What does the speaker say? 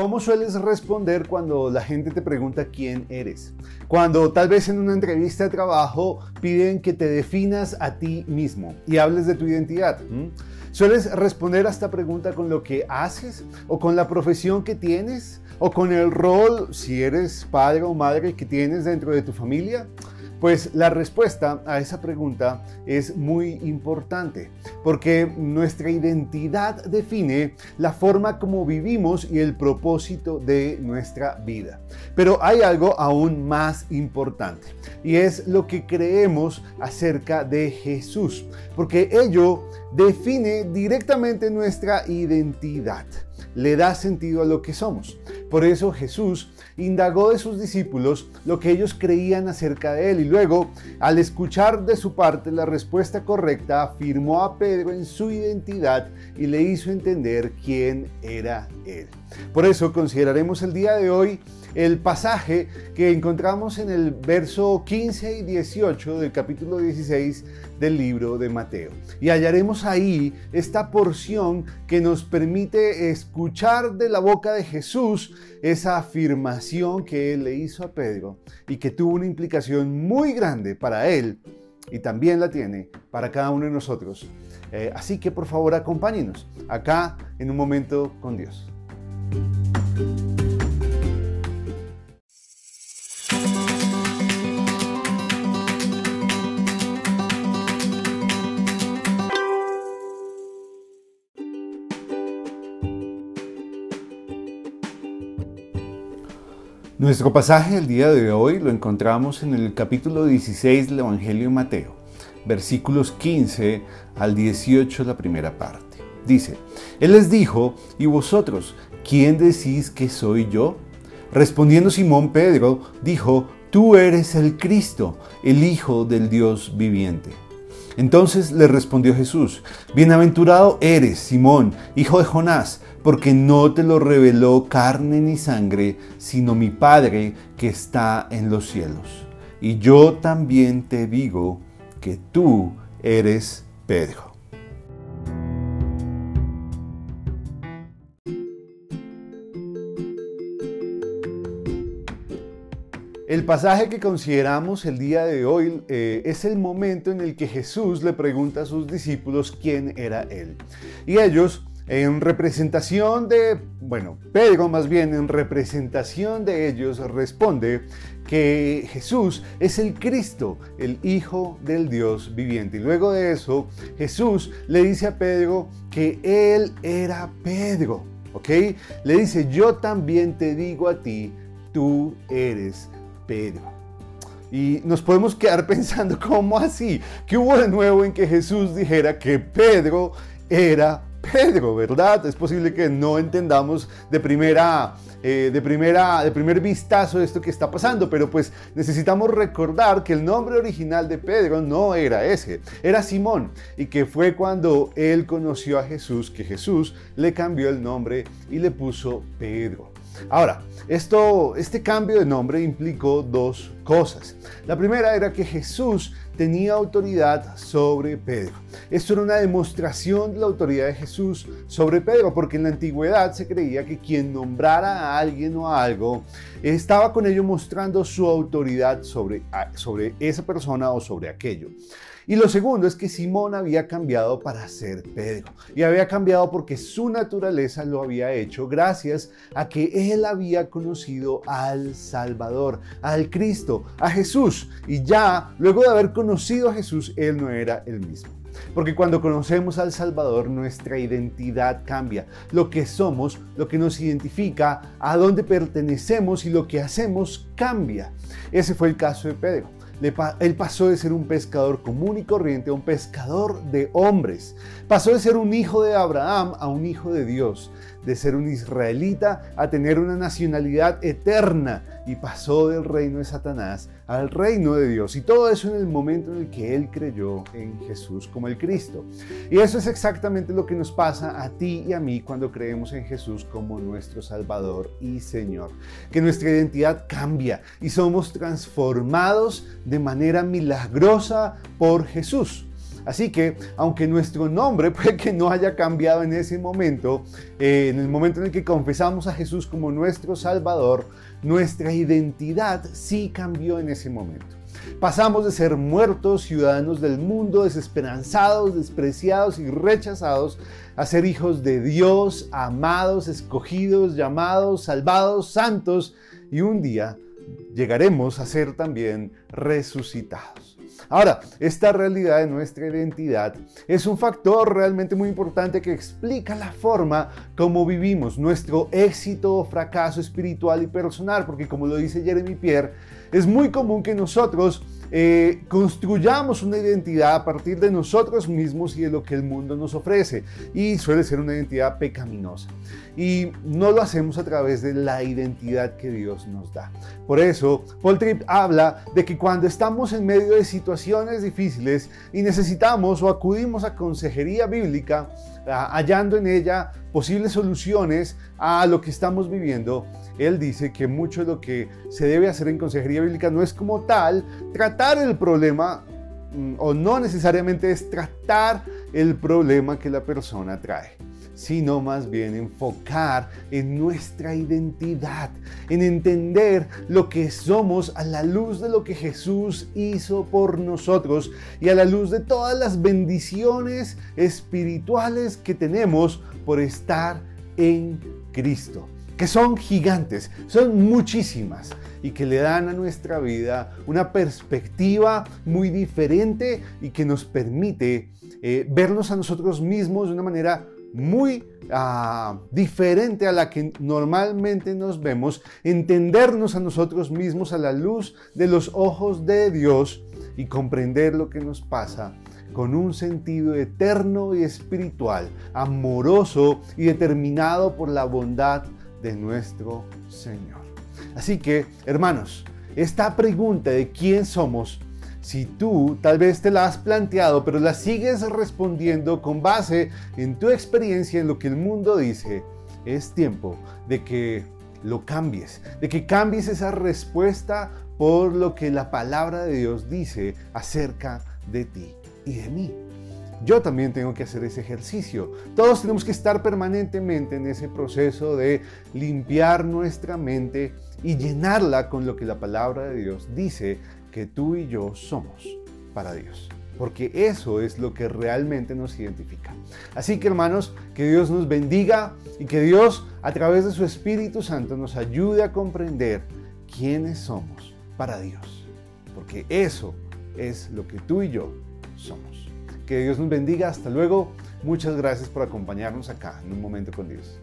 ¿Cómo sueles responder cuando la gente te pregunta quién eres? Cuando tal vez en una entrevista de trabajo piden que te definas a ti mismo y hables de tu identidad. ¿Sueles responder a esta pregunta con lo que haces o con la profesión que tienes o con el rol, si eres padre o madre, que tienes dentro de tu familia? Pues la respuesta a esa pregunta es muy importante, porque nuestra identidad define la forma como vivimos y el propósito de nuestra vida. Pero hay algo aún más importante, y es lo que creemos acerca de Jesús, porque ello define directamente nuestra identidad, le da sentido a lo que somos. Por eso Jesús indagó de sus discípulos lo que ellos creían acerca de él y luego, al escuchar de su parte la respuesta correcta, afirmó a Pedro en su identidad y le hizo entender quién era él. Por eso consideraremos el día de hoy el pasaje que encontramos en el verso 15 y 18 del capítulo 16 del libro de Mateo. Y hallaremos ahí esta porción que nos permite escuchar de la boca de Jesús esa afirmación que él le hizo a Pedro y que tuvo una implicación muy grande para él y también la tiene para cada uno de nosotros. Eh, así que por favor acompáñenos acá en un momento con Dios. Nuestro pasaje del día de hoy lo encontramos en el capítulo 16 del Evangelio de Mateo, versículos 15 al 18, la primera parte. Dice, Él les dijo, ¿y vosotros, quién decís que soy yo? Respondiendo Simón Pedro, dijo, Tú eres el Cristo, el Hijo del Dios viviente. Entonces le respondió Jesús, Bienaventurado eres, Simón, hijo de Jonás, porque no te lo reveló carne ni sangre, sino mi Padre que está en los cielos. Y yo también te digo que tú eres Pedro. El pasaje que consideramos el día de hoy eh, es el momento en el que Jesús le pregunta a sus discípulos quién era Él. Y ellos en representación de, bueno, Pedro más bien en representación de ellos responde que Jesús es el Cristo, el Hijo del Dios viviente. Y luego de eso, Jesús le dice a Pedro que él era Pedro, ¿ok? Le dice, yo también te digo a ti, tú eres Pedro. Y nos podemos quedar pensando, ¿cómo así? ¿Qué hubo de nuevo en que Jesús dijera que Pedro era Pedro, ¿verdad? Es posible que no entendamos de primera, eh, de primera, de primer vistazo esto que está pasando, pero pues necesitamos recordar que el nombre original de Pedro no era ese, era Simón, y que fue cuando él conoció a Jesús que Jesús le cambió el nombre y le puso Pedro. Ahora, esto, este cambio de nombre implicó dos cosas. La primera era que Jesús tenía autoridad sobre Pedro. Esto era una demostración de la autoridad de Jesús sobre Pedro, porque en la antigüedad se creía que quien nombrara a alguien o a algo estaba con ello mostrando su autoridad sobre, sobre esa persona o sobre aquello. Y lo segundo es que Simón había cambiado para ser Pedro. Y había cambiado porque su naturaleza lo había hecho gracias a que él había conocido al Salvador, al Cristo, a Jesús. Y ya, luego de haber conocido a Jesús, él no era el mismo. Porque cuando conocemos al Salvador, nuestra identidad cambia. Lo que somos, lo que nos identifica, a dónde pertenecemos y lo que hacemos cambia. Ese fue el caso de Pedro él pasó de ser un pescador común y corriente a un pescador de hombres. Pasó de ser un hijo de Abraham a un hijo de Dios de ser un israelita a tener una nacionalidad eterna y pasó del reino de Satanás al reino de Dios. Y todo eso en el momento en el que él creyó en Jesús como el Cristo. Y eso es exactamente lo que nos pasa a ti y a mí cuando creemos en Jesús como nuestro Salvador y Señor. Que nuestra identidad cambia y somos transformados de manera milagrosa por Jesús. Así que, aunque nuestro nombre puede que no haya cambiado en ese momento, eh, en el momento en el que confesamos a Jesús como nuestro Salvador, nuestra identidad sí cambió en ese momento. Pasamos de ser muertos, ciudadanos del mundo, desesperanzados, despreciados y rechazados, a ser hijos de Dios, amados, escogidos, llamados, salvados, santos, y un día llegaremos a ser también resucitados. Ahora, esta realidad de nuestra identidad es un factor realmente muy importante que explica la forma como vivimos nuestro éxito o fracaso espiritual y personal, porque como lo dice Jeremy Pierre, es muy común que nosotros eh, construyamos una identidad a partir de nosotros mismos y de lo que el mundo nos ofrece. Y suele ser una identidad pecaminosa. Y no lo hacemos a través de la identidad que Dios nos da. Por eso, Paul Tripp habla de que cuando estamos en medio de situaciones difíciles y necesitamos o acudimos a consejería bíblica, hallando en ella posibles soluciones a lo que estamos viviendo, él dice que mucho de lo que se debe hacer en consejería bíblica no es como tal tratar el problema mm, o no necesariamente es tratar el problema que la persona trae sino más bien enfocar en nuestra identidad, en entender lo que somos a la luz de lo que Jesús hizo por nosotros y a la luz de todas las bendiciones espirituales que tenemos por estar en Cristo que son gigantes, son muchísimas y que le dan a nuestra vida una perspectiva muy diferente y que nos permite eh, vernos a nosotros mismos de una manera muy ah, diferente a la que normalmente nos vemos, entendernos a nosotros mismos a la luz de los ojos de Dios y comprender lo que nos pasa con un sentido eterno y espiritual, amoroso y determinado por la bondad de nuestro Señor. Así que, hermanos, esta pregunta de quién somos, si tú tal vez te la has planteado, pero la sigues respondiendo con base en tu experiencia, en lo que el mundo dice, es tiempo de que lo cambies, de que cambies esa respuesta por lo que la palabra de Dios dice acerca de ti y de mí. Yo también tengo que hacer ese ejercicio. Todos tenemos que estar permanentemente en ese proceso de limpiar nuestra mente y llenarla con lo que la palabra de Dios dice que tú y yo somos para Dios. Porque eso es lo que realmente nos identifica. Así que hermanos, que Dios nos bendiga y que Dios a través de su Espíritu Santo nos ayude a comprender quiénes somos para Dios. Porque eso es lo que tú y yo somos. Que Dios nos bendiga. Hasta luego. Muchas gracias por acompañarnos acá en un momento con Dios.